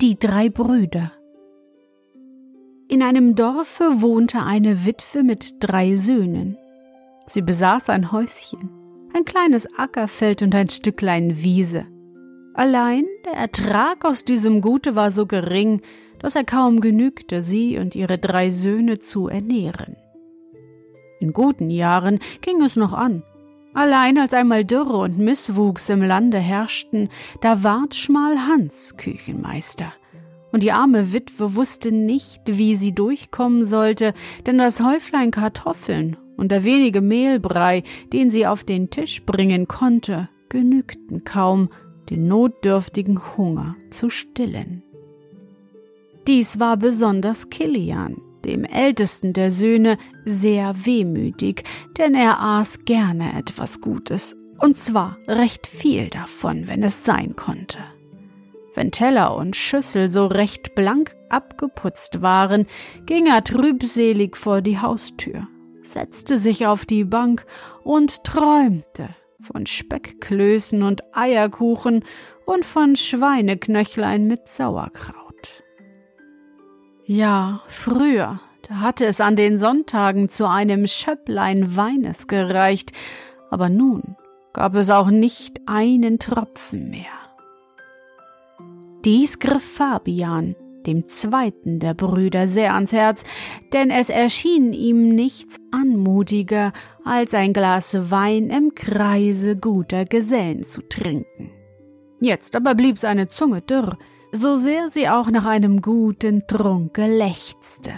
Die drei Brüder. In einem Dorfe wohnte eine Witwe mit drei Söhnen. Sie besaß ein Häuschen, ein kleines Ackerfeld und ein Stücklein Wiese. Allein der Ertrag aus diesem Gute war so gering, dass er kaum genügte, sie und ihre drei Söhne zu ernähren. In guten Jahren ging es noch an. Allein als einmal Dürre und Misswuchs im Lande herrschten, da ward Schmal Hans Küchenmeister. Und die arme Witwe wusste nicht, wie sie durchkommen sollte, denn das Häuflein Kartoffeln und der wenige Mehlbrei, den sie auf den Tisch bringen konnte, genügten kaum, den notdürftigen Hunger zu stillen. Dies war besonders Kilian, dem ältesten der Söhne, sehr wehmütig, denn er aß gerne etwas Gutes, und zwar recht viel davon, wenn es sein konnte. Wenn Teller und Schüssel so recht blank abgeputzt waren, ging er trübselig vor die Haustür, setzte sich auf die Bank und träumte von Speckklößen und Eierkuchen und von Schweineknöchlein mit Sauerkraut. Ja, früher, da hatte es an den Sonntagen zu einem Schöpplein Weines gereicht, aber nun gab es auch nicht einen Tropfen mehr. Dies griff Fabian, dem zweiten der Brüder, sehr ans Herz, denn es erschien ihm nichts anmutiger, als ein Glas Wein im Kreise guter Gesellen zu trinken. Jetzt aber blieb seine Zunge dürr, so sehr sie auch nach einem guten Trunke lechzte.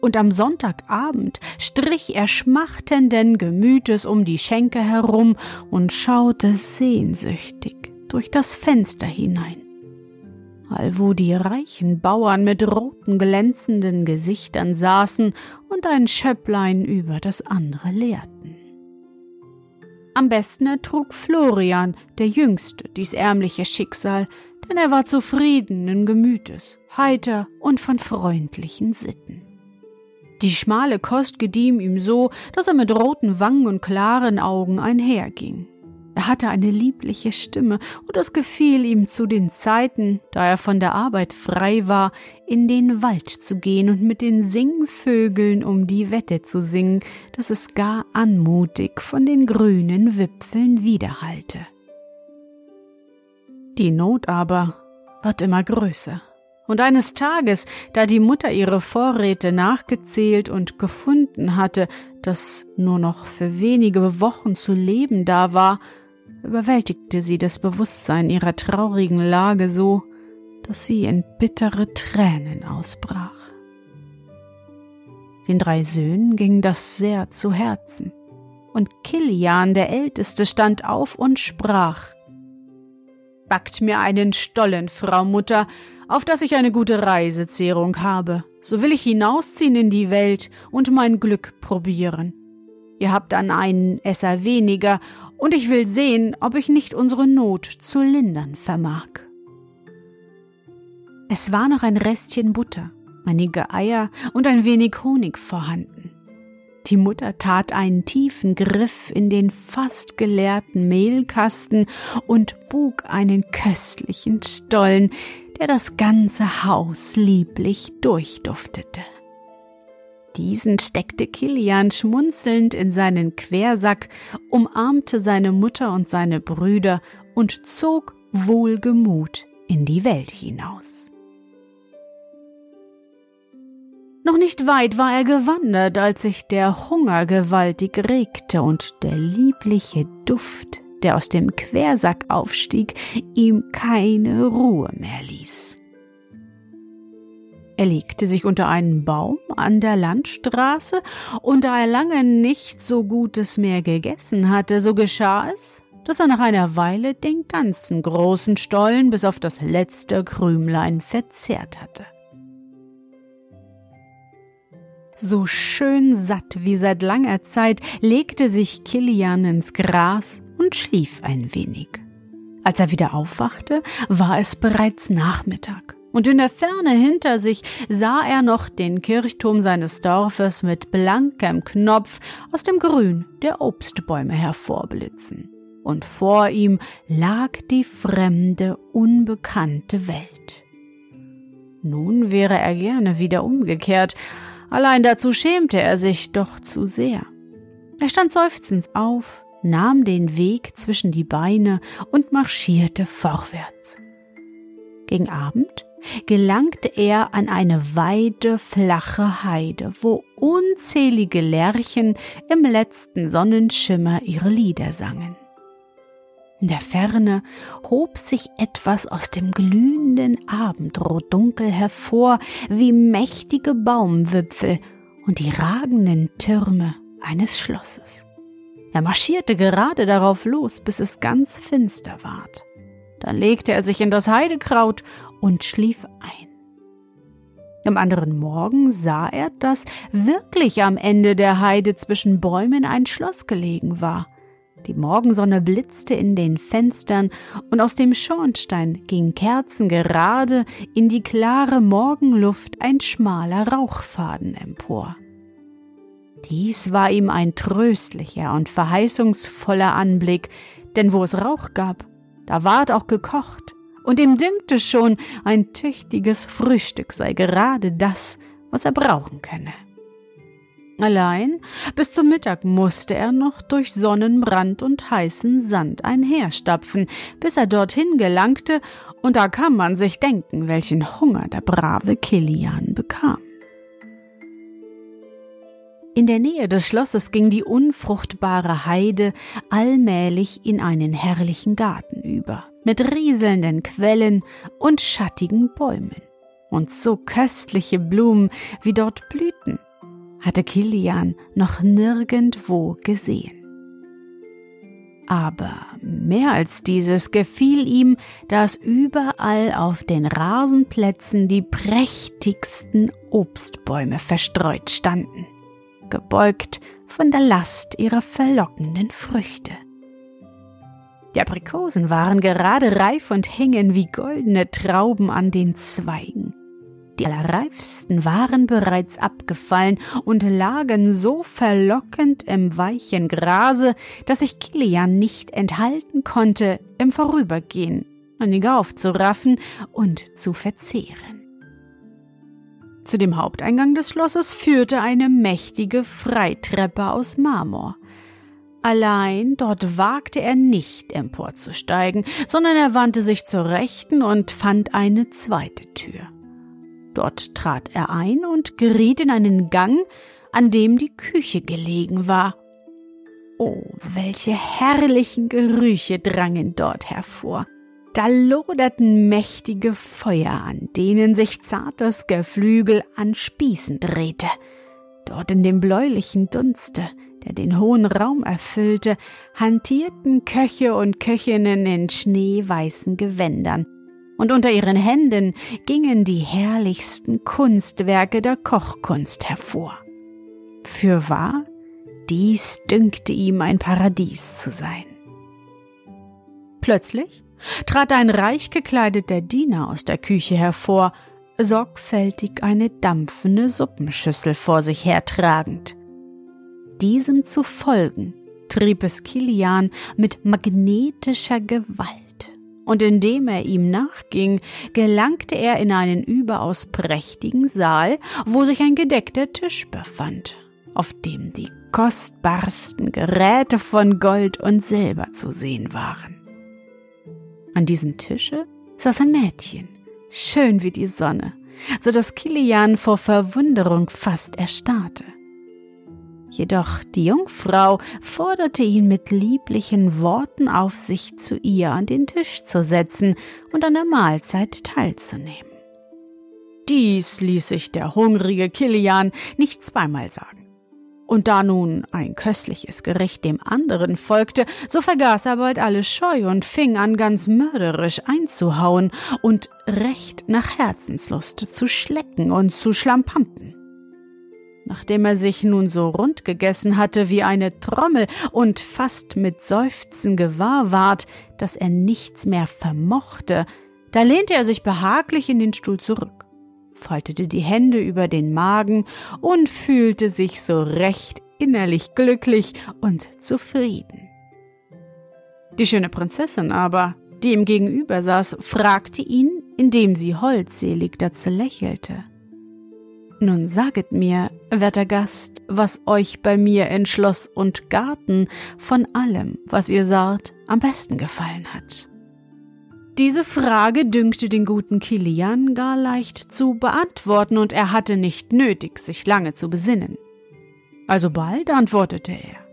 Und am Sonntagabend strich er schmachtenden Gemütes um die Schenke herum und schaute sehnsüchtig durch das Fenster hinein. Allwo die reichen Bauern mit roten glänzenden Gesichtern saßen und ein Schöpplein über das andere leerten. Am besten ertrug Florian, der Jüngste, dies ärmliche Schicksal, denn er war zufriedenen Gemütes, heiter und von freundlichen Sitten. Die schmale Kost gedieh ihm so, dass er mit roten Wangen und klaren Augen einherging. Er hatte eine liebliche Stimme, und es gefiel ihm zu den Zeiten, da er von der Arbeit frei war, in den Wald zu gehen und mit den Singvögeln um die Wette zu singen, dass es gar anmutig von den grünen Wipfeln widerhallte. Die Not aber wird immer größer. Und eines Tages, da die Mutter ihre Vorräte nachgezählt und gefunden hatte, dass nur noch für wenige Wochen zu leben da war, überwältigte sie das Bewusstsein ihrer traurigen Lage so, dass sie in bittere Tränen ausbrach. Den drei Söhnen ging das sehr zu Herzen, und Kilian, der Älteste, stand auf und sprach Backt mir einen Stollen, Frau Mutter, auf dass ich eine gute Reisezehrung habe. So will ich hinausziehen in die Welt und mein Glück probieren. Ihr habt dann einen Esser weniger, und ich will sehen, ob ich nicht unsere Not zu lindern vermag. Es war noch ein Restchen Butter, einige Eier und ein wenig Honig vorhanden. Die Mutter tat einen tiefen Griff in den fast geleerten Mehlkasten und bug einen köstlichen Stollen, der das ganze Haus lieblich durchduftete. Diesen steckte Kilian schmunzelnd in seinen Quersack, umarmte seine Mutter und seine Brüder und zog wohlgemut in die Welt hinaus. Noch nicht weit war er gewandert, als sich der Hunger gewaltig regte und der liebliche Duft, der aus dem Quersack aufstieg, ihm keine Ruhe mehr ließ. Er legte sich unter einen Baum an der Landstraße, und da er lange nicht so Gutes mehr gegessen hatte, so geschah es, dass er nach einer Weile den ganzen großen Stollen bis auf das letzte Krümlein verzehrt hatte. So schön satt wie seit langer Zeit legte sich Kilian ins Gras und schlief ein wenig. Als er wieder aufwachte, war es bereits Nachmittag, und in der Ferne hinter sich sah er noch den Kirchturm seines Dorfes mit blankem Knopf aus dem Grün der Obstbäume hervorblitzen. Und vor ihm lag die fremde, unbekannte Welt. Nun wäre er gerne wieder umgekehrt, Allein dazu schämte er sich doch zu sehr. Er stand seufzend auf, nahm den Weg zwischen die Beine und marschierte vorwärts. Gegen Abend gelangte er an eine weite, flache Heide, wo unzählige Lerchen im letzten Sonnenschimmer ihre Lieder sangen. In der Ferne hob sich etwas aus dem glühenden Abendrotdunkel hervor, wie mächtige Baumwipfel und die ragenden Türme eines Schlosses. Er marschierte gerade darauf los, bis es ganz finster ward. Dann legte er sich in das Heidekraut und schlief ein. Am anderen Morgen sah er, dass wirklich am Ende der Heide zwischen Bäumen ein Schloss gelegen war. Die Morgensonne blitzte in den Fenstern und aus dem Schornstein ging kerzengerade in die klare Morgenluft ein schmaler Rauchfaden empor. Dies war ihm ein tröstlicher und verheißungsvoller Anblick, denn wo es Rauch gab, da ward auch gekocht, und ihm dünkte schon, ein tüchtiges Frühstück sei gerade das, was er brauchen könne. Allein bis zum Mittag musste er noch durch Sonnenbrand und heißen Sand einherstapfen, bis er dorthin gelangte, und da kann man sich denken, welchen Hunger der brave Kilian bekam. In der Nähe des Schlosses ging die unfruchtbare Heide allmählich in einen herrlichen Garten über, mit rieselnden Quellen und schattigen Bäumen. Und so köstliche Blumen, wie dort blühten, hatte Kilian noch nirgendwo gesehen. Aber mehr als dieses gefiel ihm, dass überall auf den Rasenplätzen die prächtigsten Obstbäume verstreut standen, gebeugt von der Last ihrer verlockenden Früchte. Die Aprikosen waren gerade reif und hingen wie goldene Trauben an den Zweigen. Die allerreifsten waren bereits abgefallen und lagen so verlockend im weichen Grase, dass sich Kilian nicht enthalten konnte, im Vorübergehen einige aufzuraffen und zu verzehren. Zu dem Haupteingang des Schlosses führte eine mächtige Freitreppe aus Marmor. Allein dort wagte er nicht emporzusteigen, sondern er wandte sich zur Rechten und fand eine zweite Tür. Dort trat er ein und geriet in einen Gang, an dem die Küche gelegen war. Oh, welche herrlichen Gerüche drangen dort hervor. Da loderten mächtige Feuer, an denen sich zartes Geflügel an Spießen drehte. Dort in dem bläulichen Dunste, der den hohen Raum erfüllte, hantierten Köche und Köchinnen in schneeweißen Gewändern, und unter ihren Händen gingen die herrlichsten Kunstwerke der Kochkunst hervor. Fürwahr, dies dünkte ihm ein Paradies zu sein. Plötzlich trat ein reich gekleideter Diener aus der Küche hervor, sorgfältig eine dampfende Suppenschüssel vor sich hertragend. Diesem zu folgen trieb es Kilian mit magnetischer Gewalt und indem er ihm nachging, gelangte er in einen überaus prächtigen Saal, wo sich ein gedeckter Tisch befand, auf dem die kostbarsten Geräte von Gold und Silber zu sehen waren. An diesem Tische saß ein Mädchen, schön wie die Sonne, so dass Kilian vor Verwunderung fast erstarrte. Jedoch die Jungfrau forderte ihn mit lieblichen Worten auf, sich zu ihr an den Tisch zu setzen und an der Mahlzeit teilzunehmen. Dies ließ sich der hungrige Kilian nicht zweimal sagen. Und da nun ein köstliches Gericht dem anderen folgte, so vergaß er bald alle Scheu und fing an, ganz mörderisch einzuhauen und recht nach Herzenslust zu schlecken und zu schlampampen. Nachdem er sich nun so rund gegessen hatte wie eine Trommel und fast mit Seufzen gewahr ward, dass er nichts mehr vermochte, da lehnte er sich behaglich in den Stuhl zurück faltete die Hände über den Magen und fühlte sich so recht innerlich glücklich und zufrieden. Die schöne Prinzessin aber, die ihm gegenüber saß, fragte ihn, indem sie holdselig dazu lächelte. Nun saget mir, werter Gast, was euch bei mir in Schloss und Garten von allem, was ihr saht, am besten gefallen hat. Diese Frage dünkte den guten Kilian gar leicht zu beantworten, und er hatte nicht nötig, sich lange zu besinnen. Alsobald antwortete er.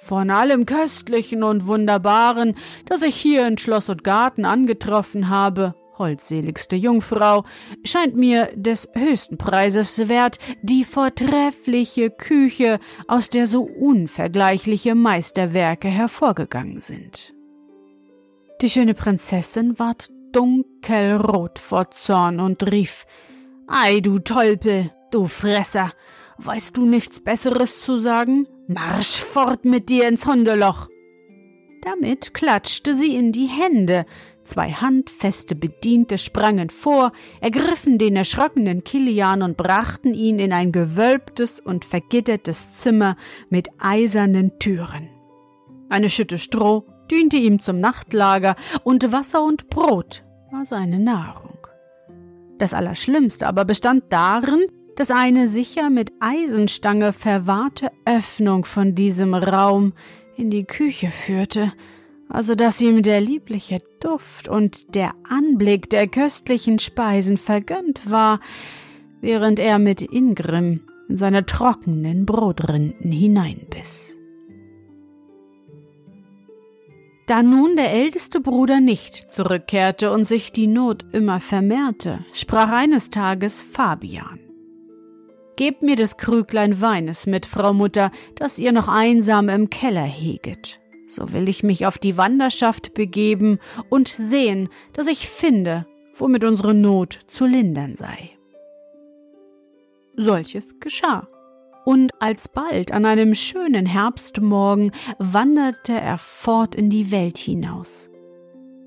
Von allem Köstlichen und Wunderbaren, das ich hier in Schloss und Garten angetroffen habe, holdseligste Jungfrau, scheint mir des höchsten Preises wert die vortreffliche Küche, aus der so unvergleichliche Meisterwerke hervorgegangen sind. Die schöne Prinzessin ward dunkelrot vor Zorn und rief Ei, du Tolpel, du Fresser, weißt du nichts Besseres zu sagen? Marsch fort mit dir ins Hundeloch. Damit klatschte sie in die Hände, zwei handfeste Bediente sprangen vor, ergriffen den erschrockenen Kilian und brachten ihn in ein gewölbtes und vergittertes Zimmer mit eisernen Türen. Eine Schütte Stroh diente ihm zum Nachtlager, und Wasser und Brot war seine Nahrung. Das Allerschlimmste aber bestand darin, dass eine sicher mit Eisenstange verwahrte Öffnung von diesem Raum in die Küche führte, also dass ihm der liebliche Duft und der Anblick der köstlichen Speisen vergönnt war, während er mit Ingrimm in seine trockenen Brotrinden hineinbiss. Da nun der älteste Bruder nicht zurückkehrte und sich die Not immer vermehrte, sprach eines Tages Fabian. Gebt mir des Krüglein Weines mit, Frau Mutter, das ihr noch einsam im Keller heget. So will ich mich auf die Wanderschaft begeben und sehen, dass ich finde, womit unsere Not zu lindern sei. Solches geschah und alsbald an einem schönen Herbstmorgen wanderte er fort in die Welt hinaus.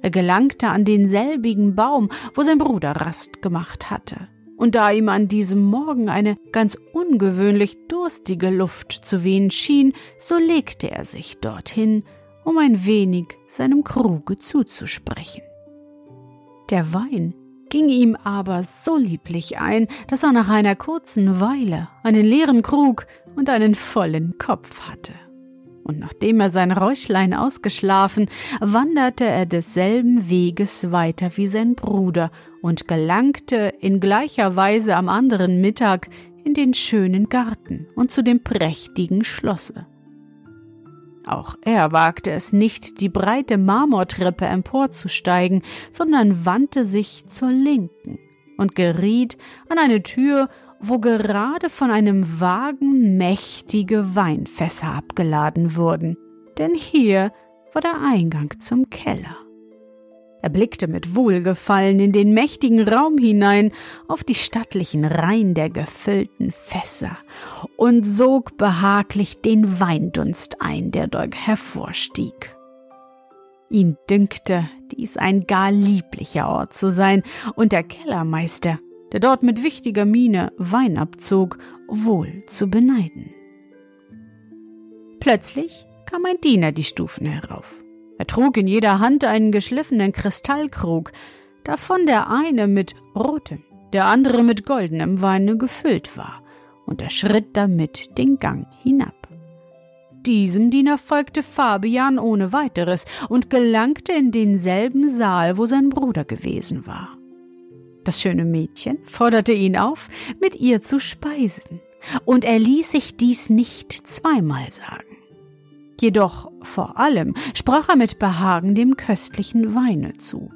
Er gelangte an denselbigen Baum, wo sein Bruder Rast gemacht hatte. Und da ihm an diesem Morgen eine ganz ungewöhnlich durstige Luft zu wehen schien, so legte er sich dorthin, um ein wenig seinem Kruge zuzusprechen. Der Wein ging ihm aber so lieblich ein, dass er nach einer kurzen Weile einen leeren Krug und einen vollen Kopf hatte. Und nachdem er sein Räuschlein ausgeschlafen, wanderte er desselben Weges weiter wie sein Bruder und gelangte in gleicher Weise am anderen Mittag in den schönen Garten und zu dem prächtigen Schlosse. Auch er wagte es nicht, die breite Marmortreppe emporzusteigen, sondern wandte sich zur Linken und geriet an eine Tür, wo gerade von einem Wagen mächtige Weinfässer abgeladen wurden, denn hier war der Eingang zum Keller. Er blickte mit Wohlgefallen in den mächtigen Raum hinein auf die stattlichen Reihen der gefüllten Fässer und sog behaglich den Weindunst ein, der dort hervorstieg. Ihn dünkte, dies ein gar lieblicher Ort zu sein, und der Kellermeister, der dort mit wichtiger Miene Wein abzog, wohl zu beneiden. Plötzlich kam ein Diener die Stufen herauf. Er trug in jeder Hand einen geschliffenen Kristallkrug, davon der eine mit rotem, der andere mit goldenem Weine gefüllt war, und er schritt damit den Gang hinab. diesem Diener folgte Fabian ohne weiteres und gelangte in denselben Saal, wo sein Bruder gewesen war. Das schöne Mädchen forderte ihn auf, mit ihr zu speisen, und er ließ sich dies nicht zweimal sagen. Jedoch vor allem sprach er mit Behagen dem köstlichen Weine zu.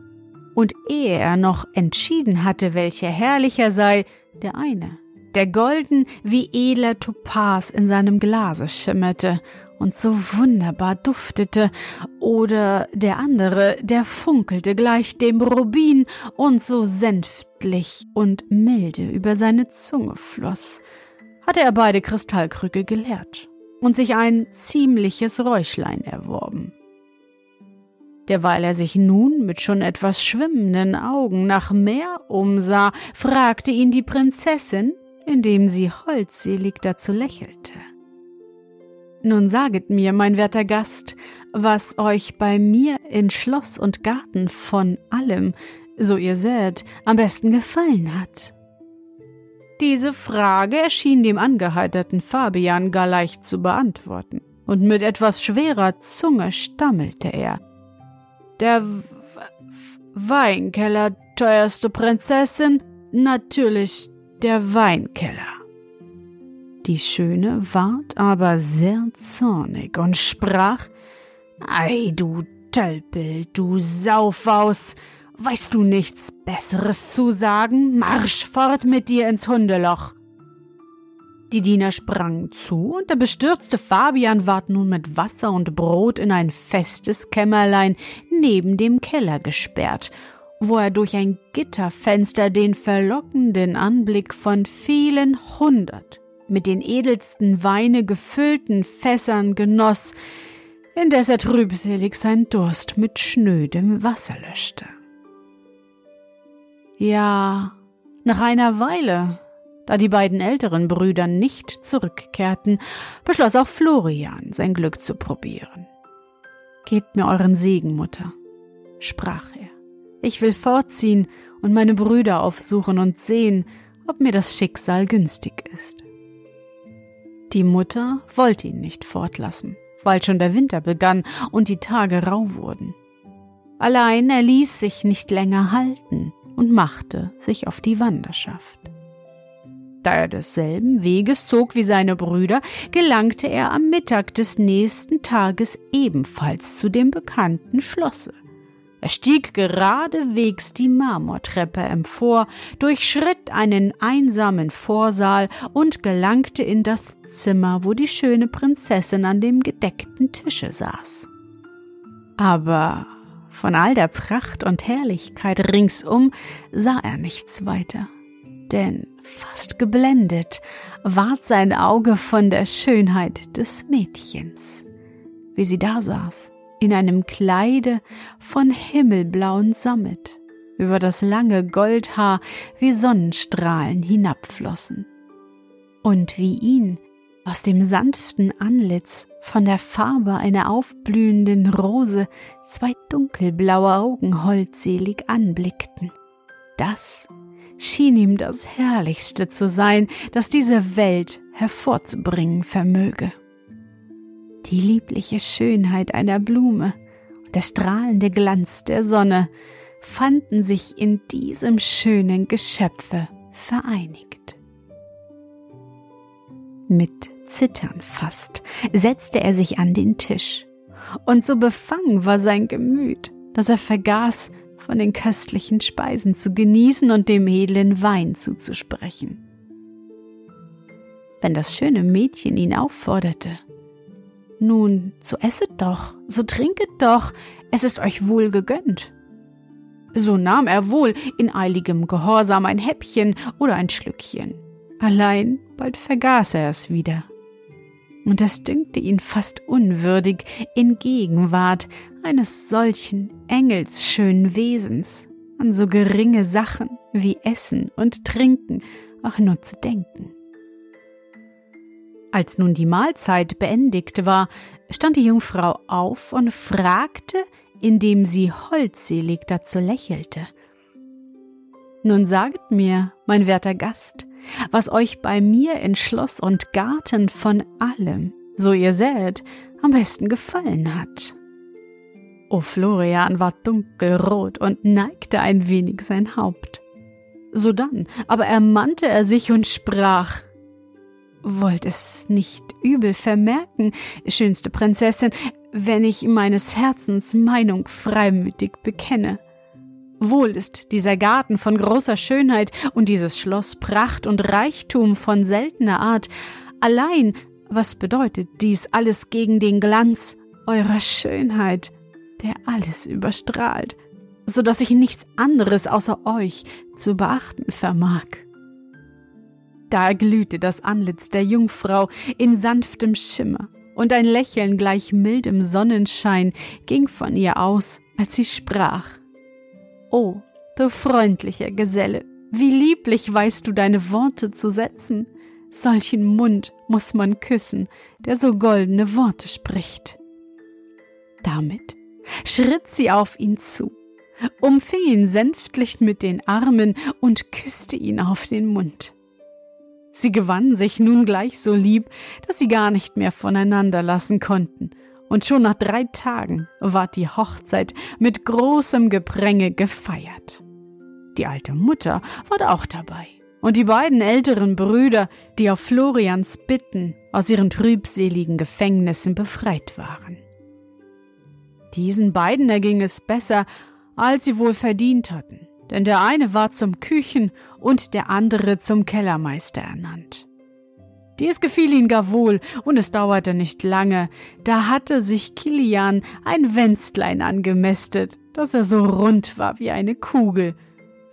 Und ehe er noch entschieden hatte, welcher herrlicher sei, der eine, der golden wie edler Topaz in seinem Glase schimmerte und so wunderbar duftete, oder der andere, der funkelte gleich dem Rubin und so senftlich und milde über seine Zunge floss, hatte er beide Kristallkrüge geleert und sich ein ziemliches Räuschlein erworben. Derweil er sich nun mit schon etwas schwimmenden Augen nach Meer umsah, fragte ihn die Prinzessin, indem sie holdselig dazu lächelte. Nun saget mir, mein werter Gast, was euch bei mir in Schloss und Garten von allem, so ihr seht, am besten gefallen hat. Diese Frage erschien dem angeheiterten Fabian gar leicht zu beantworten, und mit etwas schwerer Zunge stammelte er. Der w Weinkeller, teuerste Prinzessin, natürlich der Weinkeller. Die Schöne ward aber sehr zornig und sprach Ei, du Tölpel, du Saufaus, Weißt du nichts Besseres zu sagen? Marsch fort mit dir ins Hundeloch! Die Diener sprangen zu, und der bestürzte Fabian ward nun mit Wasser und Brot in ein festes Kämmerlein neben dem Keller gesperrt, wo er durch ein Gitterfenster den verlockenden Anblick von vielen hundert mit den edelsten Weine gefüllten Fässern genoss, indes er trübselig sein Durst mit schnödem Wasser löschte. Ja, nach einer Weile, da die beiden älteren Brüder nicht zurückkehrten, beschloss auch Florian, sein Glück zu probieren. Gebt mir euren Segen, Mutter, sprach er. Ich will fortziehen und meine Brüder aufsuchen und sehen, ob mir das Schicksal günstig ist. Die Mutter wollte ihn nicht fortlassen, weil schon der Winter begann und die Tage rau wurden. Allein er ließ sich nicht länger halten, und machte sich auf die Wanderschaft. Da er desselben Weges zog wie seine Brüder, gelangte er am Mittag des nächsten Tages ebenfalls zu dem bekannten Schlosse. Er stieg geradewegs die Marmortreppe empor, durchschritt einen einsamen Vorsaal und gelangte in das Zimmer, wo die schöne Prinzessin an dem gedeckten Tische saß. Aber von all der Pracht und Herrlichkeit ringsum sah er nichts weiter, denn fast geblendet ward sein Auge von der Schönheit des Mädchens, wie sie da saß, in einem Kleide von himmelblauen Sammet, über das lange Goldhaar wie Sonnenstrahlen hinabflossen, und wie ihn aus dem sanften Antlitz von der Farbe einer aufblühenden Rose zwei dunkelblaue Augen holdselig anblickten. Das schien ihm das Herrlichste zu sein, das diese Welt hervorzubringen vermöge. Die liebliche Schönheit einer Blume und der strahlende Glanz der Sonne fanden sich in diesem schönen Geschöpfe vereinigt. Mit Zittern fast setzte er sich an den Tisch und so befangen war sein Gemüt, dass er vergaß, von den köstlichen Speisen zu genießen und dem edlen Wein zuzusprechen. Wenn das schöne Mädchen ihn aufforderte, nun, so esset doch, so trinket doch, es ist euch wohl gegönnt. So nahm er wohl in eiligem Gehorsam ein Häppchen oder ein Schlückchen. Allein bald vergaß er es wieder und es dünkte ihn fast unwürdig, in Gegenwart eines solchen engelsschönen Wesens an so geringe Sachen wie Essen und Trinken auch nur zu denken. Als nun die Mahlzeit beendigt war, stand die Jungfrau auf und fragte, indem sie holdselig dazu lächelte. Nun saget mir, mein werter Gast, was euch bei mir in Schloss und Garten von allem, so ihr sähet, am besten gefallen hat. O Florian war dunkelrot und neigte ein wenig sein Haupt. Sodann aber ermannte er sich und sprach Wollt es nicht übel vermerken, schönste Prinzessin, wenn ich meines Herzens Meinung freimütig bekenne. Wohl ist dieser Garten von großer Schönheit und dieses Schloss Pracht und Reichtum von seltener Art, allein was bedeutet dies alles gegen den Glanz eurer Schönheit, der alles überstrahlt, so dass ich nichts anderes außer euch zu beachten vermag? Da erglühte das Antlitz der Jungfrau in sanftem Schimmer, und ein Lächeln gleich mildem Sonnenschein ging von ihr aus, als sie sprach. O, du freundlicher Geselle, wie lieblich weißt du deine Worte zu setzen. Solchen Mund muss man küssen, der so goldene Worte spricht. Damit schritt sie auf ihn zu, umfing ihn sänftlich mit den Armen und küsste ihn auf den Mund. Sie gewannen sich nun gleich so lieb, dass sie gar nicht mehr voneinander lassen konnten, und schon nach drei Tagen ward die Hochzeit mit großem Gepränge gefeiert. Die alte Mutter war auch dabei, und die beiden älteren Brüder, die auf Florians Bitten aus ihren trübseligen Gefängnissen befreit waren. Diesen beiden erging es besser, als sie wohl verdient hatten, denn der eine war zum Küchen- und der andere zum Kellermeister ernannt. Dies gefiel ihm gar wohl, und es dauerte nicht lange, da hatte sich Kilian ein Wänstlein angemästet, dass er so rund war wie eine Kugel,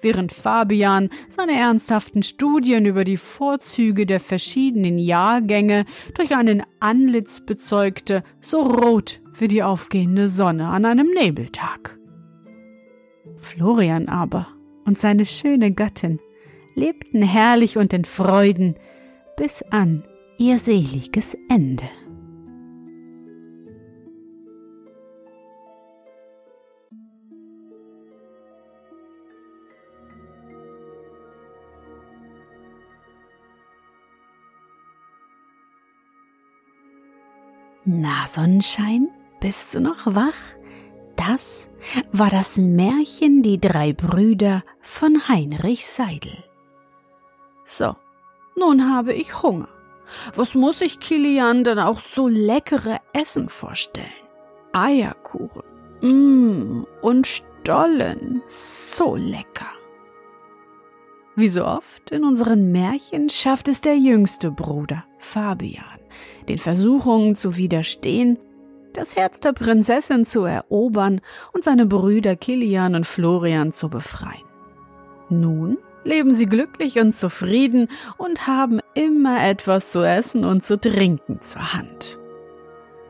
während Fabian seine ernsthaften Studien über die Vorzüge der verschiedenen Jahrgänge durch einen Antlitz bezeugte, so rot wie die aufgehende Sonne an einem Nebeltag. Florian aber und seine schöne Gattin lebten herrlich und in Freuden bis an ihr seliges Ende. Na, Sonnenschein, bist du noch wach? Das war das Märchen Die drei Brüder von Heinrich Seidel. So, nun habe ich Hunger. Was muss ich Kilian denn auch so leckere Essen vorstellen? Eierkuchen, mmm, und Stollen, so lecker. Wie so oft in unseren Märchen schafft es der jüngste Bruder, Fabian, den Versuchungen zu widerstehen, das Herz der Prinzessin zu erobern und seine Brüder Kilian und Florian zu befreien. Nun leben sie glücklich und zufrieden und haben immer etwas zu essen und zu trinken zur Hand.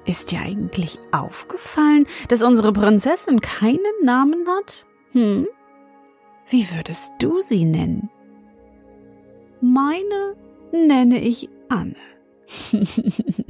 Ist dir eigentlich aufgefallen, dass unsere Prinzessin keinen Namen hat? Hm? Wie würdest du sie nennen? Meine nenne ich Anne.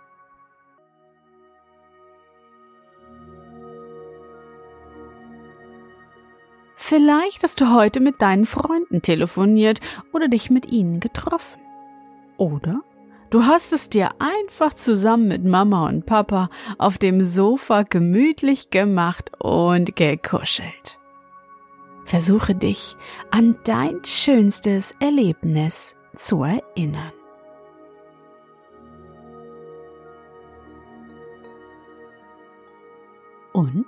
Vielleicht hast du heute mit deinen Freunden telefoniert oder dich mit ihnen getroffen. Oder du hast es dir einfach zusammen mit Mama und Papa auf dem Sofa gemütlich gemacht und gekuschelt. Versuche dich an dein schönstes Erlebnis zu erinnern. Und?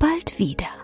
bald wieder.